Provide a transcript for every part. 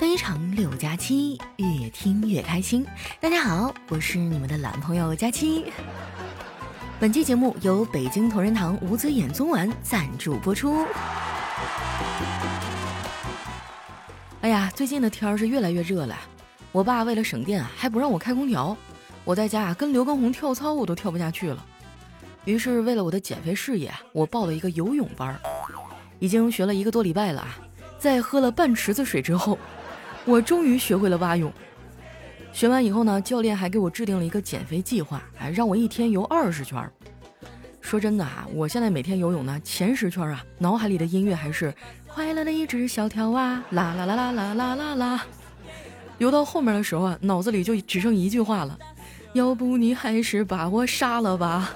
非常六加七，越听越开心。大家好，我是你们的懒朋友佳期。本期节目由北京同仁堂五子衍宗丸赞助播出。哎呀，最近的天儿是越来越热了，我爸为了省电啊，还不让我开空调。我在家啊，跟刘畊宏跳操我都跳不下去了。于是为了我的减肥事业，我报了一个游泳班，已经学了一个多礼拜了啊。在喝了半池子水之后。我终于学会了蛙泳。学完以后呢，教练还给我制定了一个减肥计划，哎，让我一天游二十圈。说真的啊，我现在每天游泳呢，前十圈啊，脑海里的音乐还是快乐的一只小跳蛙，啦啦啦啦啦啦啦啦。游到后面的时候啊，脑子里就只剩一句话了：要不你还是把我杀了吧。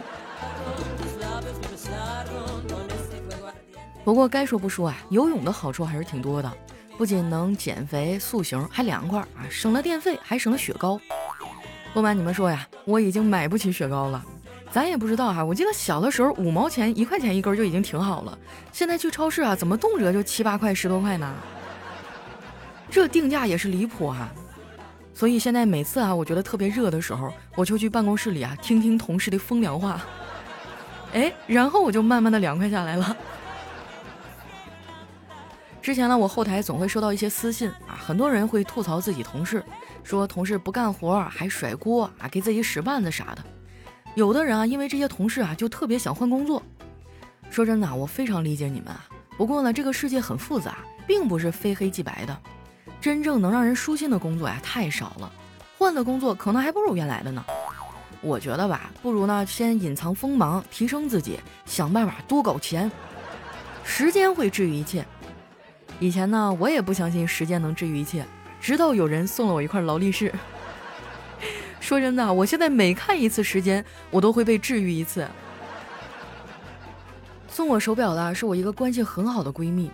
不过该说不说啊，游泳的好处还是挺多的。不仅能减肥塑形，还凉快啊！省了电费，还省了雪糕。不瞒你们说呀，我已经买不起雪糕了。咱也不知道哈，我记得小的时候五毛钱、一块钱一根就已经挺好了。现在去超市啊，怎么动辄就七八块、十多块呢？这定价也是离谱哈。所以现在每次啊，我觉得特别热的时候，我就去办公室里啊，听听同事的风凉话。哎，然后我就慢慢的凉快下来了。之前呢，我后台总会收到一些私信啊，很多人会吐槽自己同事，说同事不干活还甩锅啊，给自己使绊子啥的。有的人啊，因为这些同事啊，就特别想换工作。说真的，我非常理解你们啊。不过呢，这个世界很复杂，并不是非黑即白的。真正能让人舒心的工作呀，太少了。换的工作可能还不如原来的呢。我觉得吧，不如呢，先隐藏锋芒，提升自己，想办法多搞钱。时间会治愈一切。以前呢，我也不相信时间能治愈一切，直到有人送了我一块劳力士。说真的，我现在每看一次时间，我都会被治愈一次。送我手表的是我一个关系很好的闺蜜，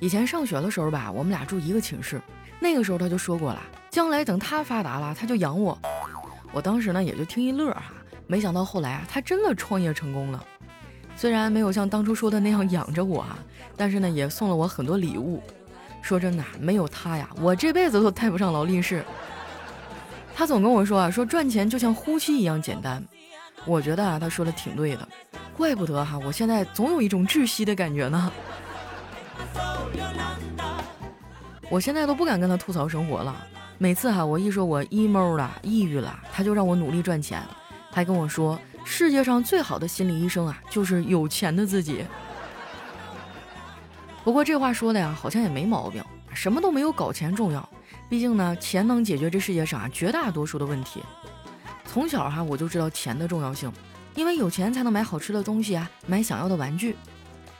以前上学的时候吧，我们俩住一个寝室，那个时候她就说过了，将来等她发达了，她就养我。我当时呢也就听一乐哈，没想到后来啊，她真的创业成功了。虽然没有像当初说的那样养着我啊，但是呢，也送了我很多礼物。说真的，没有他呀，我这辈子都戴不上劳力士。他总跟我说啊，说赚钱就像呼吸一样简单。我觉得啊，他说的挺对的，怪不得哈，我现在总有一种窒息的感觉呢。我现在都不敢跟他吐槽生活了。每次哈，我一说我 emo 了、抑郁了，他就让我努力赚钱，还跟我说。世界上最好的心理医生啊，就是有钱的自己。不过这话说的呀，好像也没毛病，什么都没有搞钱重要。毕竟呢，钱能解决这世界上啊绝大多数的问题。从小哈我就知道钱的重要性，因为有钱才能买好吃的东西啊，买想要的玩具。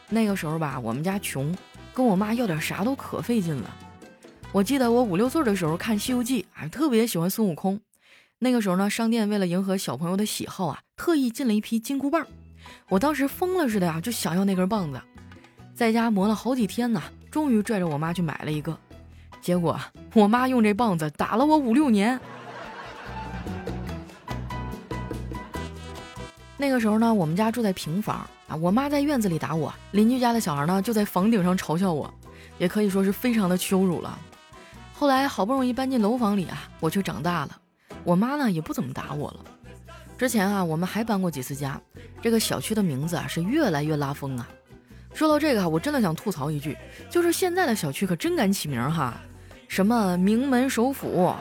那个时候吧，我们家穷，跟我妈要点啥都可费劲了。我记得我五六岁的时候看《西游记》，啊，特别喜欢孙悟空。那个时候呢，商店为了迎合小朋友的喜好啊，特意进了一批金箍棒。我当时疯了似的呀，就想要那根棒子，在家磨了好几天呢，终于拽着我妈去买了一个。结果我妈用这棒子打了我五六年。那个时候呢，我们家住在平房啊，我妈在院子里打我，邻居家的小孩呢就在房顶上嘲笑我，也可以说是非常的羞辱了。后来好不容易搬进楼房里啊，我却长大了。我妈呢也不怎么打我了。之前啊，我们还搬过几次家。这个小区的名字啊是越来越拉风啊。说到这个，我真的想吐槽一句，就是现在的小区可真敢起名哈，什么名门首府、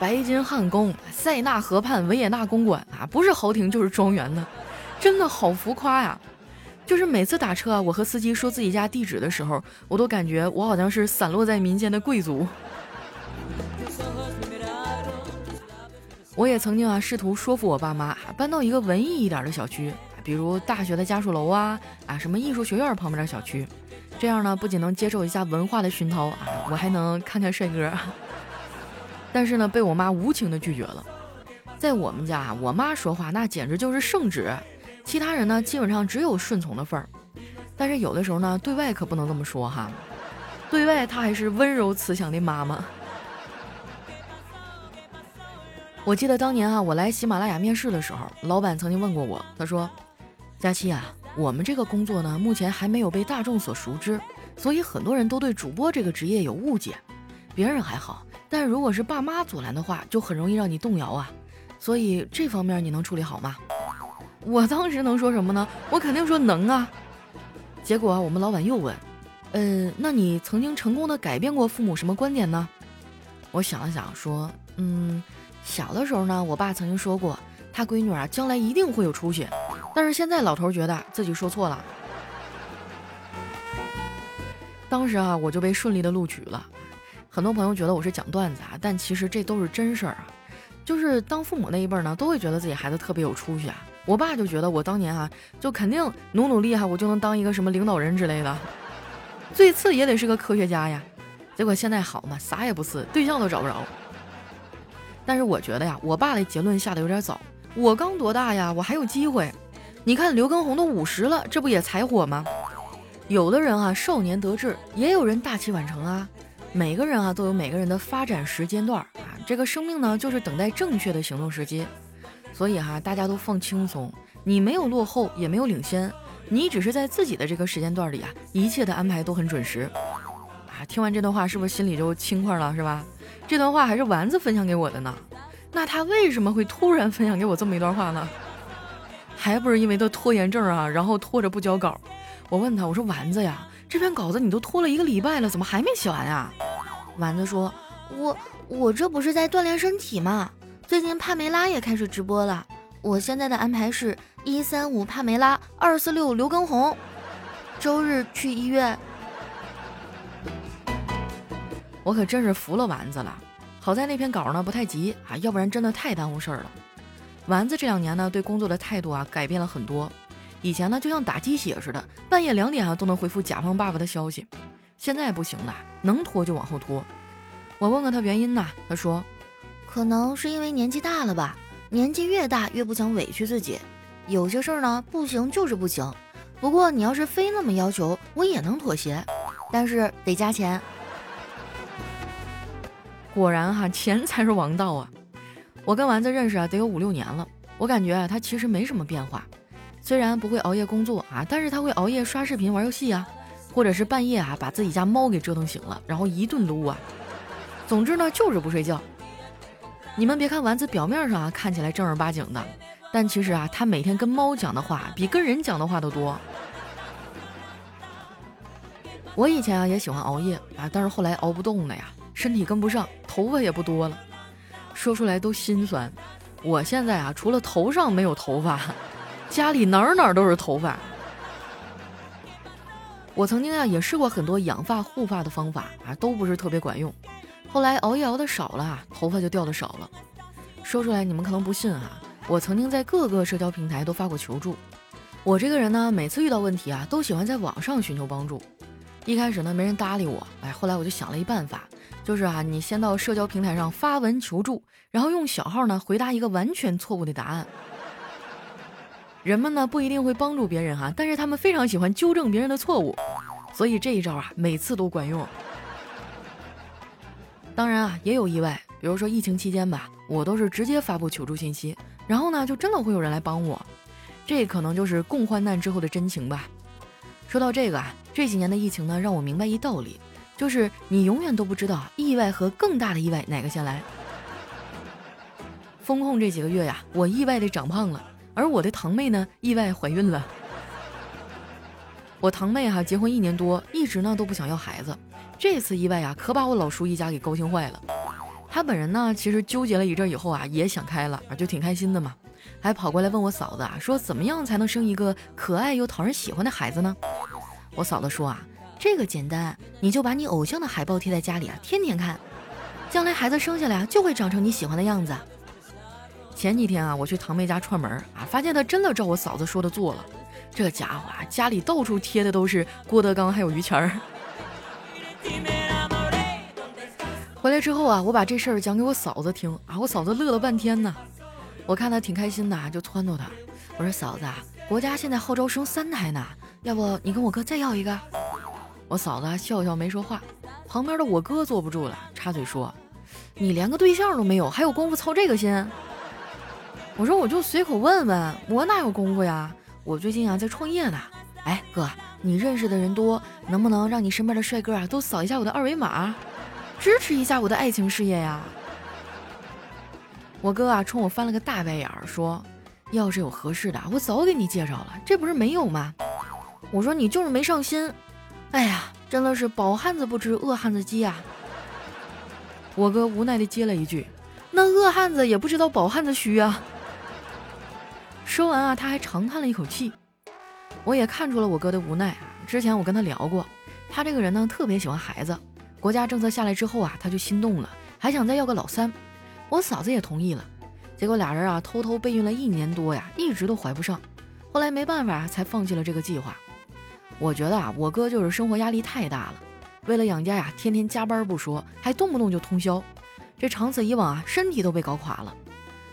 白金汉宫、塞纳河畔维也纳公馆啊，不是豪庭就是庄园的，真的好浮夸呀。就是每次打车啊，我和司机说自己家地址的时候，我都感觉我好像是散落在民间的贵族。我也曾经啊试图说服我爸妈搬到一个文艺一点的小区，比如大学的家属楼啊啊什么艺术学院旁边的小区，这样呢不仅能接受一下文化的熏陶啊，我还能看看帅哥。但是呢被我妈无情的拒绝了。在我们家，我妈说话那简直就是圣旨，其他人呢基本上只有顺从的份儿。但是有的时候呢对外可不能这么说哈，对外她还是温柔慈祥的妈妈。我记得当年啊，我来喜马拉雅面试的时候，老板曾经问过我，他说：“佳期啊，我们这个工作呢，目前还没有被大众所熟知，所以很多人都对主播这个职业有误解。别人还好，但如果是爸妈阻拦的话，就很容易让你动摇啊。所以这方面你能处理好吗？我当时能说什么呢？我肯定说能啊。结果，我们老板又问，嗯，那你曾经成功的改变过父母什么观点呢？我想了想说，嗯，小的时候呢，我爸曾经说过，他闺女啊将来一定会有出息。但是现在老头觉得自己说错了。当时啊，我就被顺利的录取了。很多朋友觉得我是讲段子啊，但其实这都是真事儿啊。就是当父母那一辈呢，都会觉得自己孩子特别有出息啊。我爸就觉得我当年啊，就肯定努努力哈，我就能当一个什么领导人之类的，最次也得是个科学家呀。结果现在好嘛，啥也不是，对象都找不着。但是我觉得呀，我爸的结论下的有点早。我刚多大呀？我还有机会。你看刘畊宏都五十了，这不也才火吗？有的人啊，少年得志，也有人大器晚成啊。每个人啊，都有每个人的发展时间段啊。这个生命呢，就是等待正确的行动时机。所以哈，大家都放轻松，你没有落后，也没有领先，你只是在自己的这个时间段里啊，一切的安排都很准时。啊，听完这段话，是不是心里就轻快了，是吧？这段话还是丸子分享给我的呢。那他为什么会突然分享给我这么一段话呢？还不是因为他拖延症啊，然后拖着不交稿。我问他，我说丸子呀，这篇稿子你都拖了一个礼拜了，怎么还没写完呀？丸子说，我我这不是在锻炼身体吗？最近帕梅拉也开始直播了，我现在的安排是一三五帕梅拉，二四六刘畊宏，周日去医院。我可真是服了丸子了，好在那篇稿呢不太急啊，要不然真的太耽误事儿了。丸子这两年呢对工作的态度啊改变了很多，以前呢就像打鸡血似的，半夜两点啊都能回复甲方爸爸的消息，现在不行了，能拖就往后拖。我问问他原因呢，他说。可能是因为年纪大了吧，年纪越大越不想委屈自己，有些事儿呢不行就是不行。不过你要是非那么要求，我也能妥协，但是得加钱。果然哈，钱才是王道啊！我跟丸子认识啊得有五六年了，我感觉啊他其实没什么变化，虽然不会熬夜工作啊，但是他会熬夜刷视频玩游戏啊，或者是半夜啊把自己家猫给折腾醒了，然后一顿撸啊。总之呢就是不睡觉。你们别看丸子表面上啊看起来正儿八经的，但其实啊，他每天跟猫讲的话比跟人讲的话都多。我以前啊也喜欢熬夜啊，但是后来熬不动了呀，身体跟不上，头发也不多了，说出来都心酸。我现在啊，除了头上没有头发，家里哪儿哪儿都是头发。我曾经啊也试过很多养发护发的方法啊，都不是特别管用。后来熬夜熬的少了，头发就掉的少了。说出来你们可能不信啊，我曾经在各个社交平台都发过求助。我这个人呢，每次遇到问题啊，都喜欢在网上寻求帮助。一开始呢，没人搭理我，哎，后来我就想了一办法，就是啊，你先到社交平台上发文求助，然后用小号呢回答一个完全错误的答案。人们呢不一定会帮助别人哈，但是他们非常喜欢纠正别人的错误，所以这一招啊，每次都管用。当然啊，也有意外，比如说疫情期间吧，我都是直接发布求助信息，然后呢，就真的会有人来帮我，这可能就是共患难之后的真情吧。说到这个啊，这几年的疫情呢，让我明白一道理，就是你永远都不知道意外和更大的意外哪个先来。风控这几个月呀，我意外的长胖了，而我的堂妹呢，意外怀孕了。我堂妹哈结婚一年多，一直呢都不想要孩子。这次意外呀，可把我老叔一家给高兴坏了。他本人呢，其实纠结了一阵以后啊，也想开了，就挺开心的嘛。还跑过来问我嫂子啊，说怎么样才能生一个可爱又讨人喜欢的孩子呢？我嫂子说啊，这个简单，你就把你偶像的海报贴在家里啊，天天看，将来孩子生下来啊，就会长成你喜欢的样子。前几天啊，我去堂妹家串门啊，发现她真的照我嫂子说的做了。这家伙啊，家里到处贴的都是郭德纲还有于谦儿。回来之后啊，我把这事儿讲给我嫂子听啊，我嫂子乐了半天呢。我看她挺开心的，就撺掇她，我说嫂子，啊国家现在号召生三胎呢，要不你跟我哥再要一个？我嫂子笑笑没说话。旁边的我哥坐不住了，插嘴说：“你连个对象都没有，还有功夫操这个心？”我说：“我就随口问问，我哪有功夫呀？我最近啊在创业呢。哎，哥。”你认识的人多，能不能让你身边的帅哥啊都扫一下我的二维码？支持一下我的爱情事业呀！我哥啊，冲我翻了个大白眼儿，说：“要是有合适的，我早给你介绍了，这不是没有吗？”我说：“你就是没上心。”哎呀，真的是饱汉子不知饿汉子饥呀！我哥无奈地接了一句：“那饿汉子也不知道饱汉子虚啊。”说完啊，他还长叹了一口气。我也看出了我哥的无奈。之前我跟他聊过，他这个人呢特别喜欢孩子。国家政策下来之后啊，他就心动了，还想再要个老三。我嫂子也同意了，结果俩人啊偷偷备孕了一年多呀，一直都怀不上。后来没办法才放弃了这个计划。我觉得啊，我哥就是生活压力太大了，为了养家呀，天天加班不说，还动不动就通宵。这长此以往啊，身体都被搞垮了。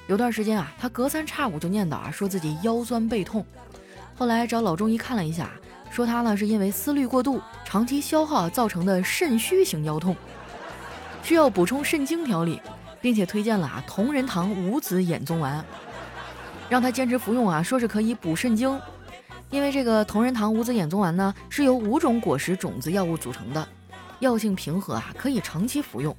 有段时间啊，他隔三差五就念叨啊，说自己腰酸背痛。后来找老中医看了一下，说他呢是因为思虑过度、长期消耗造成的肾虚型腰痛，需要补充肾精调理。并且推荐了啊同仁堂五子衍宗丸，让他坚持服用啊，说是可以补肾精。因为这个同仁堂五子衍宗丸呢是由五种果实种子药物组成的，药性平和啊，可以长期服用。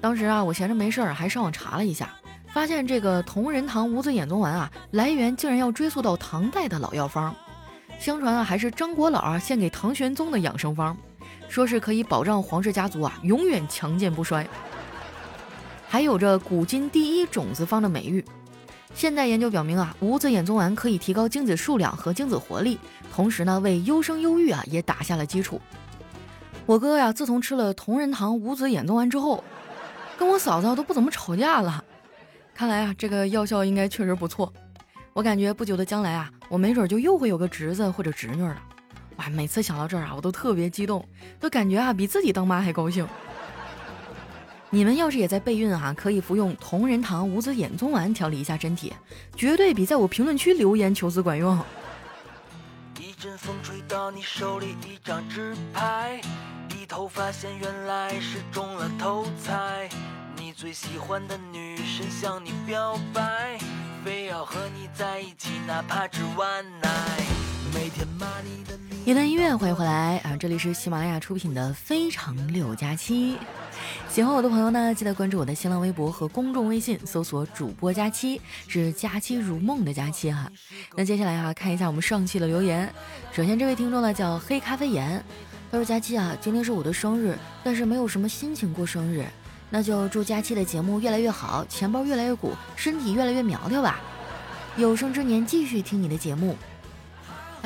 当时啊，我闲着没事儿还上网查了一下，发现这个同仁堂五子衍宗丸啊，来源竟然要追溯到唐代的老药方，相传啊还是张国老啊献给唐玄宗的养生方，说是可以保障皇室家族啊永远强健不衰。还有着古今第一种子方的美誉。现代研究表明啊，五子衍宗丸可以提高精子数量和精子活力，同时呢，为优生优育啊也打下了基础。我哥呀，自从吃了同仁堂五子衍宗丸之后，跟我嫂子都不怎么吵架了。看来啊，这个药效应该确实不错。我感觉不久的将来啊，我没准就又会有个侄子或者侄女了。哇，每次想到这儿啊，我都特别激动，都感觉啊比自己当妈还高兴。你们要是也在备孕啊，可以服用同仁堂五子衍宗丸调理一下身体，绝对比在我评论区留言求子管用。一阵风吹到你手里一张纸牌，低头发现原来是中了头彩。你最喜欢的女神向你表白，非要和你在一起，哪怕只晚奶。一段音乐，欢迎回来啊！这里是喜马拉雅出品的《非常六加七》。喜欢我的朋友呢，记得关注我的新浪微博和公众微信，搜索“主播佳期”，是“佳期如梦”的佳期哈。那接下来哈，看一下我们上期的留言。首先这位听众呢叫黑咖啡盐，他说：“佳期啊，今天是我的生日，但是没有什么心情过生日，那就祝佳期的节目越来越好，钱包越来越鼓，身体越来越苗条吧。有生之年继续听你的节目。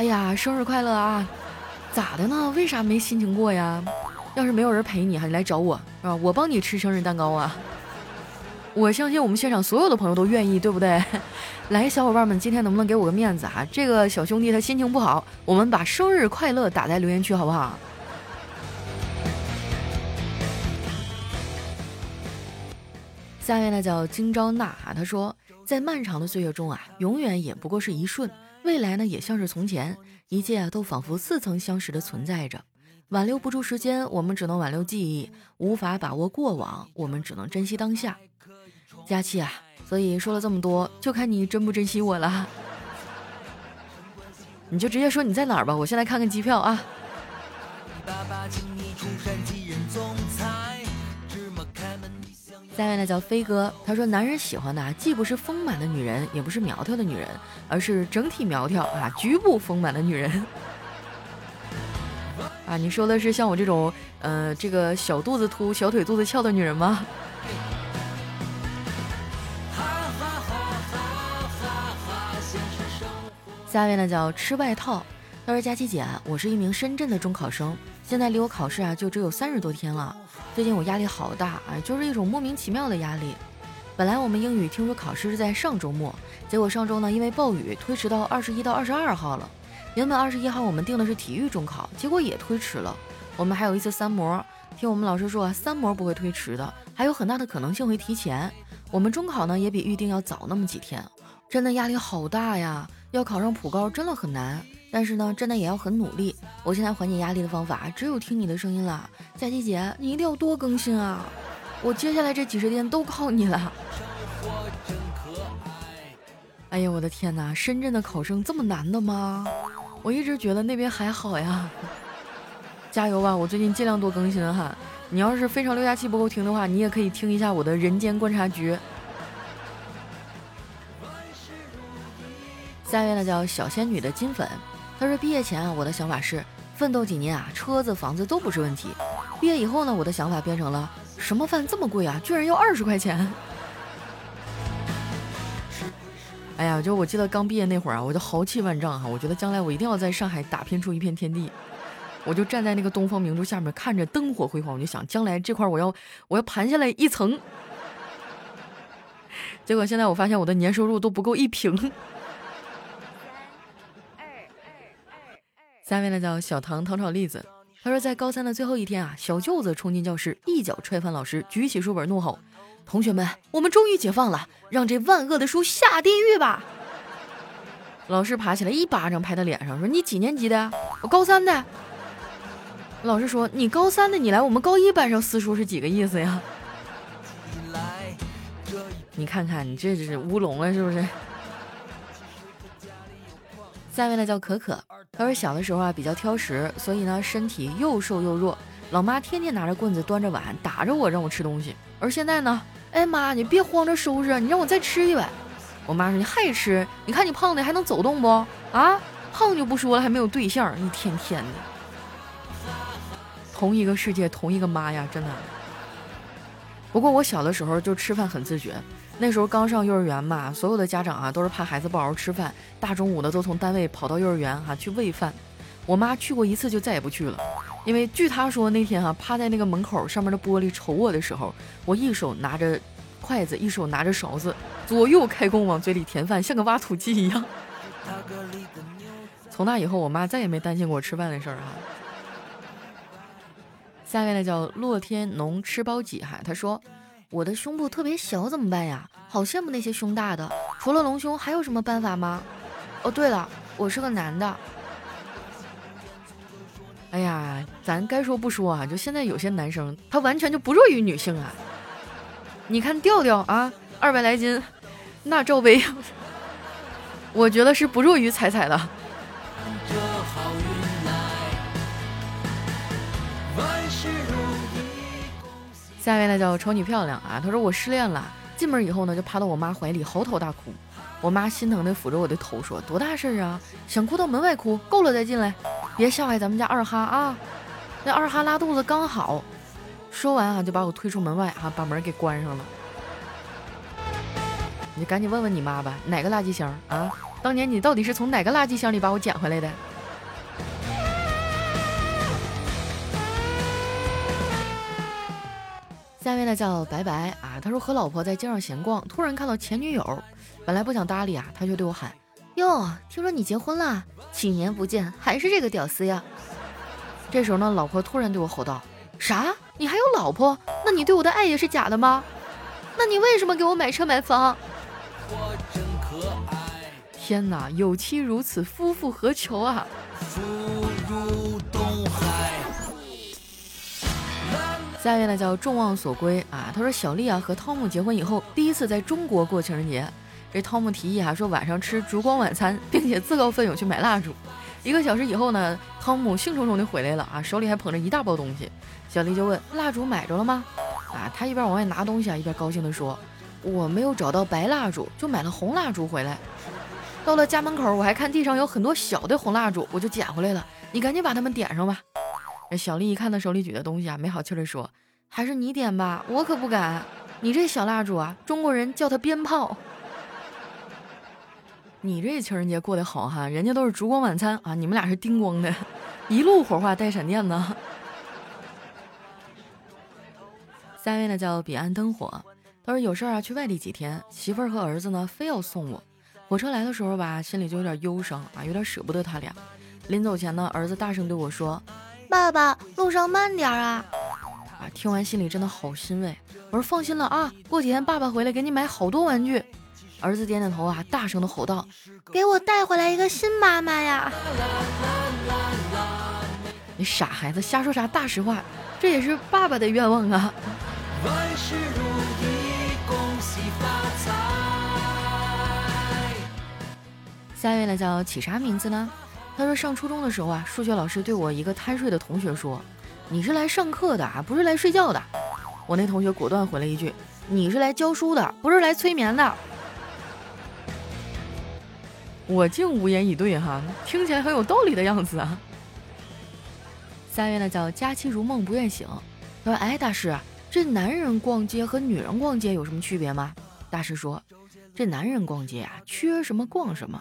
哎呀，生日快乐啊！咋的呢？为啥没心情过呀？”要是没有人陪你，还得来找我，是吧？我帮你吃生日蛋糕啊！我相信我们现场所有的朋友都愿意，对不对？来，小伙伴们，今天能不能给我个面子啊？这个小兄弟他心情不好，我们把生日快乐打在留言区，好不好？下面呢叫今朝娜哈，他说，在漫长的岁月中啊，永远也不过是一瞬，未来呢也像是从前，一切啊都仿佛似曾相识的存在着。挽留不住时间，我们只能挽留记忆；无法把握过往，我们只能珍惜当下。佳期啊，所以说了这么多，就看你珍不珍惜我了。你就直接说你在哪儿吧，我先来看看机票啊。下面呢叫飞哥，他说男人喜欢的啊既不是丰满的女人，也不是苗条的女人，而是整体苗条啊，局部丰满的女人。啊，你说的是像我这种，呃，这个小肚子凸、小腿肚子翘的女人吗？下面呢叫吃外套。他说：“佳琪姐，我是一名深圳的中考生，现在离我考试啊就只有三十多天了。最近我压力好大啊，就是一种莫名其妙的压力。本来我们英语听说考试是在上周末，结果上周呢因为暴雨推迟到二十一到二十二号了。”原本二十一号我们定的是体育中考，结果也推迟了。我们还有一次三模，听我们老师说三模不会推迟的，还有很大的可能性会提前。我们中考呢也比预定要早那么几天，真的压力好大呀！要考上普高真的很难，但是呢真的也要很努力。我现在缓解压力的方法只有听你的声音了，佳琪姐，你一定要多更新啊！我接下来这几十天都靠你了。哎呀，我的天哪！深圳的考生这么难的吗？我一直觉得那边还好呀。加油吧，我最近尽量多更新哈。你要是非常六加七不够听的话，你也可以听一下我的人间观察局。下一位呢叫小仙女的金粉，他说毕业前啊，我的想法是奋斗几年啊，车子房子都不是问题。毕业以后呢，我的想法变成了什么饭这么贵啊，居然要二十块钱。哎呀，就我记得刚毕业那会儿啊，我就豪气万丈哈，我觉得将来我一定要在上海打拼出一片天地。我就站在那个东方明珠下面，看着灯火辉煌，我就想将来这块我要我要盘下来一层。结果现在我发现我的年收入都不够一平。下面呢叫小唐糖炒栗子，他说在高三的最后一天啊，小舅子冲进教室，一脚踹翻老师，举起书本怒吼：“同学们，我们终于解放了，让这万恶的书下地狱吧！”老师爬起来一巴掌拍他脸上，说：“你几年级的？我高三的。”老师说：“你高三的，你来我们高一班上撕书是几个意思呀？” 你看看，你这是乌龙了是不是？下面呢叫可可，她说小的时候啊比较挑食，所以呢身体又瘦又弱，老妈天天拿着棍子端着碗打着我让我吃东西。而现在呢，哎妈，你别慌着收拾，你让我再吃一碗。我妈说你还吃？你看你胖的还能走动不？啊，胖就不说了，还没有对象，一天天的。同一个世界，同一个妈呀，真的。不过我小的时候就吃饭很自觉。那时候刚上幼儿园嘛，所有的家长啊都是怕孩子不好好吃饭，大中午的都从单位跑到幼儿园哈去喂饭。我妈去过一次就再也不去了，因为据她说那天哈趴在那个门口上面的玻璃瞅我的时候，我一手拿着筷子，一手拿着勺子，左右开弓往嘴里填饭，像个挖土机一样。从那以后，我妈再也没担心过我吃饭的事儿哈。下面呢叫洛天农吃包几哈，他说。我的胸部特别小怎么办呀？好羡慕那些胸大的。除了隆胸，还有什么办法吗？哦，对了，我是个男的。哎呀，咱该说不说啊，就现在有些男生他完全就不弱于女性啊。你看调调啊，二百来斤，那罩杯，我觉得是不弱于彩彩的。下一位呢叫丑女漂亮啊，她说我失恋了，进门以后呢就趴到我妈怀里嚎啕大哭，我妈心疼的抚着我的头说多大事儿啊，想哭到门外哭，够了再进来，别吓坏咱们家二哈啊，那二哈拉肚子刚好。说完啊就把我推出门外啊，把门给关上了。你赶紧问问你妈吧，哪个垃圾箱啊？当年你到底是从哪个垃圾箱里把我捡回来的？下面呢叫白白啊，他说和老婆在街上闲逛，突然看到前女友，本来不想搭理啊，他就对我喊：“哟，听说你结婚了？几年不见，还是这个屌丝呀？”这时候呢，老婆突然对我吼道：“啥？你还有老婆？那你对我的爱也是假的吗？那你为什么给我买车买房？”我真可爱天哪，有妻如此，夫复何求啊！下一位呢叫众望所归啊，他说小丽啊和汤姆结婚以后第一次在中国过情人节，这汤姆提议啊说晚上吃烛光晚餐，并且自告奋勇去买蜡烛。一个小时以后呢，汤姆兴冲冲的回来了啊，手里还捧着一大包东西。小丽就问蜡烛买着了吗？啊，他一边往外拿东西啊，一边高兴的说我没有找到白蜡烛，就买了红蜡烛回来。到了家门口，我还看地上有很多小的红蜡烛，我就捡回来了。你赶紧把它们点上吧。小丽一看他手里举的东西啊，没好气的说：“还是你点吧，我可不敢。你这小蜡烛啊，中国人叫它鞭炮。你这情人节过得好哈，人家都是烛光晚餐啊，你们俩是叮咣的，一路火花带闪电呢。”下一位呢叫彼岸灯火，他说有事儿啊，去外地几天，媳妇儿和儿子呢非要送我。火车来的时候吧，心里就有点忧伤啊，有点舍不得他俩。临走前呢，儿子大声对我说。爸爸，路上慢点啊！啊，听完心里真的好欣慰。我说放心了啊，过几天爸爸回来给你买好多玩具。儿子点点头啊，大声的吼道：“给我带回来一个新妈妈呀！”你傻孩子，瞎说啥大实话？这也是爸爸的愿望啊！万事如意，恭喜发财。下一位呢，叫起啥名字呢？他说上初中的时候啊，数学老师对我一个贪睡的同学说：“你是来上课的啊，不是来睡觉的。”我那同学果断回了一句：“你是来教书的，不是来催眠的。”我竟无言以对哈，听起来很有道理的样子啊。三月呢叫佳期如梦不愿醒，他说：“哎，大师，这男人逛街和女人逛街有什么区别吗？”大师说：“这男人逛街啊，缺什么逛什么；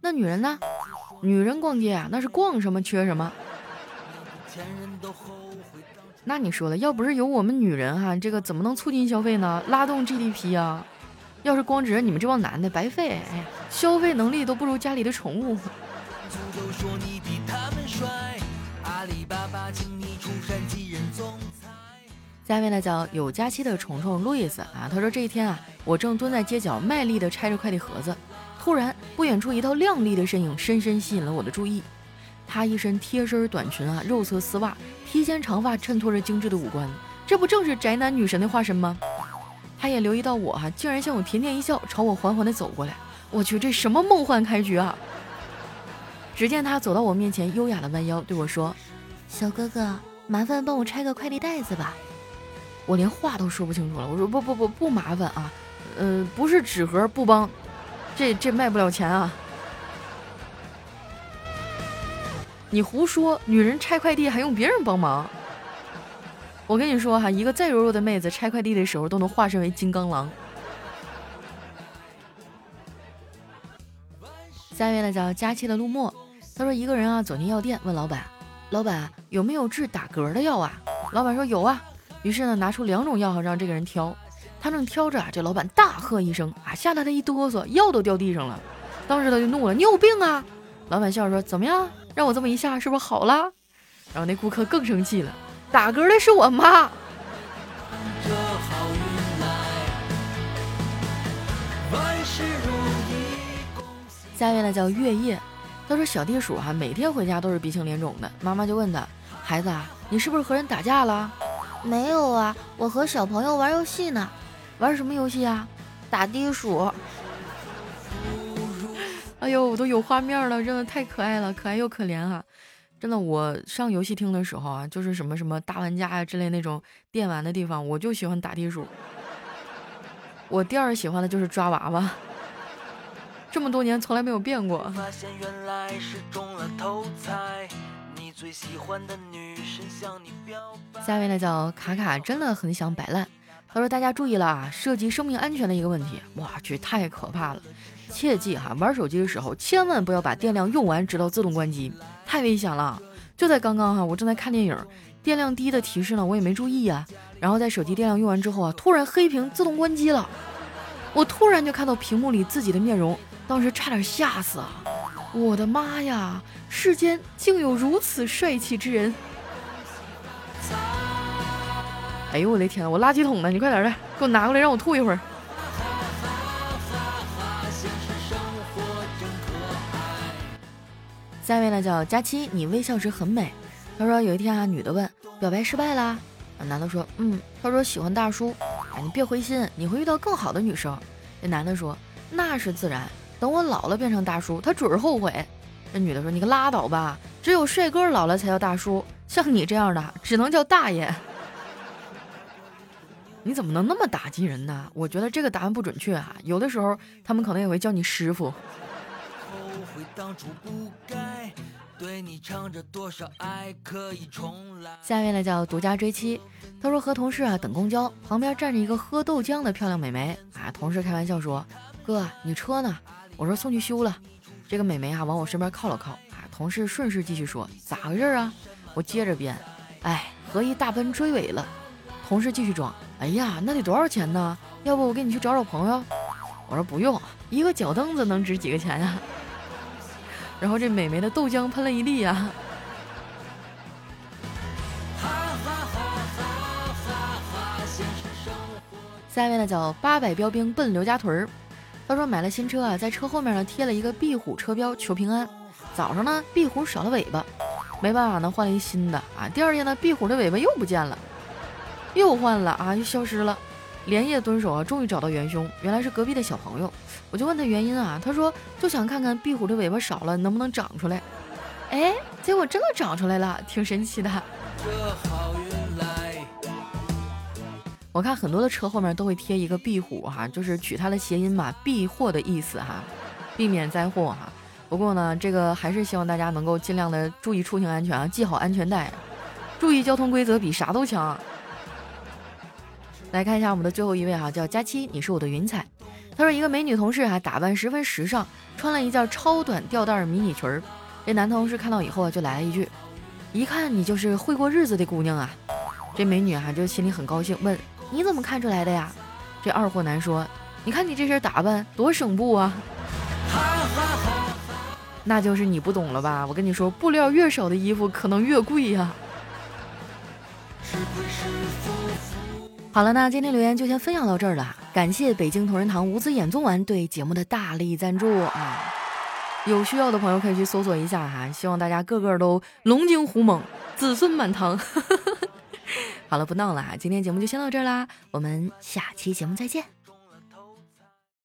那女人呢？女人逛街啊，那是逛什么缺什么。”那你说了，要不是有我们女人哈，这个怎么能促进消费呢？拉动 GDP 啊！要是光指着你们这帮男的，白费。哎，消费能力都不如家里的宠物。下面呢叫有假期的虫虫路易斯啊，他说这一天啊，我正蹲在街角卖力的拆着快递盒子，突然不远处一道靓丽的身影深深吸引了我的注意。她一身贴身短裙啊，肉色丝袜，披肩长发衬托着精致的五官，这不正是宅男女神的化身吗？她也留意到我哈，竟然向我甜甜一笑，朝我缓缓地走过来。我去，这什么梦幻开局啊！只见她走到我面前，优雅的弯腰对我说：“小哥哥，麻烦帮我拆个快递袋子吧。”我连话都说不清楚了，我说：“不不不不麻烦啊，呃，不是纸盒不帮，这这卖不了钱啊。”你胡说！女人拆快递还用别人帮忙？我跟你说哈，一个再柔弱的妹子拆快递的时候都能化身为金刚狼。下一位呢叫佳期的陆墨，他说一个人啊走进药店，问老板：“老板有没有治打嗝的药啊？”老板说：“有啊。”于是呢拿出两种药让这个人挑。他正挑着啊，这老板大喝一声啊，吓得他一哆嗦，药都掉地上了。当时他就怒了：“你有病啊！”老板笑着说：“怎么样？”让我这么一下，是不是好了？然后那顾客更生气了，打嗝的是我妈。下一位呢叫月夜，他说小地鼠哈每天回家都是鼻青脸肿的，妈妈就问他，孩子啊，你是不是和人打架了？没有啊，我和小朋友玩游戏呢。玩什么游戏啊？打地鼠。哎呦，我都有画面了，真的太可爱了，可爱又可怜啊！真的，我上游戏厅的时候啊，就是什么什么大玩家呀之类那种电玩的地方，我就喜欢打地鼠。我第二喜欢的就是抓娃娃，这么多年从来没有变过。下面呢叫卡卡，真的很想摆烂。他说：“大家注意了啊，涉及生命安全的一个问题，哇去，太可怕了！切记哈，玩手机的时候千万不要把电量用完直到自动关机，太危险了。就在刚刚哈，我正在看电影，电量低的提示呢，我也没注意呀。然后在手机电量用完之后啊，突然黑屏自动关机了，我突然就看到屏幕里自己的面容，当时差点吓死啊！我的妈呀，世间竟有如此帅气之人！”哎呦我的天我垃圾桶呢？你快点的，给我拿过来，让我吐一会儿。下一位呢叫佳期，你微笑时很美。他说有一天啊，女的问表白失败啦，男的说嗯，他说喜欢大叔。哎，你别灰心，你会遇到更好的女生。那男的说那是自然，等我老了变成大叔，他准后悔。那女的说你个拉倒吧，只有帅哥老了才叫大叔，像你这样的只能叫大爷。你怎么能那么打击人呢？我觉得这个答案不准确啊，有的时候他们可能也会叫你师傅。下面呢叫独家追妻，他说和同事啊等公交，旁边站着一个喝豆浆的漂亮美眉啊，同事开玩笑说：“哥，你车呢？”我说送去修了。这个美眉啊往我身边靠了靠啊，同事顺势继续说：“咋回事啊？”我接着编：“哎，和一大奔追尾了。”同事继续装。哎呀，那得多少钱呢？要不我给你去找找朋友？我说不用，一个脚蹬子能值几个钱呀？然后这美眉的豆浆喷了一地呀。下面呢叫八百标兵奔刘家屯儿，他说买了新车啊，在车后面呢贴了一个壁虎车标求平安。早上呢壁虎少了尾巴，没办法呢换了一新的啊。第二天呢壁虎的尾巴又不见了。又换了啊，又消失了，连夜蹲守啊，终于找到元凶，原来是隔壁的小朋友。我就问他原因啊，他说就想看看壁虎的尾巴少了能不能长出来。哎，结果真的长出来了，挺神奇的。这好我看很多的车后面都会贴一个壁虎哈，就是取它的谐音嘛，避祸的意思哈，避免灾祸哈。不过呢，这个还是希望大家能够尽量的注意出行安全啊，系好安全带，注意交通规则比啥都强。来看一下我们的最后一位哈，叫佳期，你是我的云彩。他说一个美女同事哈，打扮十分时尚，穿了一件超短吊带迷你裙儿。这男同事看到以后啊，就来了一句：“一看你就是会过日子的姑娘啊。”这美女哈就心里很高兴，问：“你怎么看出来的呀？”这二货男说：“你看你这身打扮多省布啊！”那就是你不懂了吧？我跟你说，布料越少的衣服可能越贵呀。好了，那今天留言就先分享到这儿了。感谢北京同仁堂无资眼综丸对节目的大力赞助啊！有需要的朋友可以去搜索一下哈。希望大家个个都龙精虎猛，子孙满堂。好了，不闹了哈，今天节目就先到这儿啦，我们下期节目再见。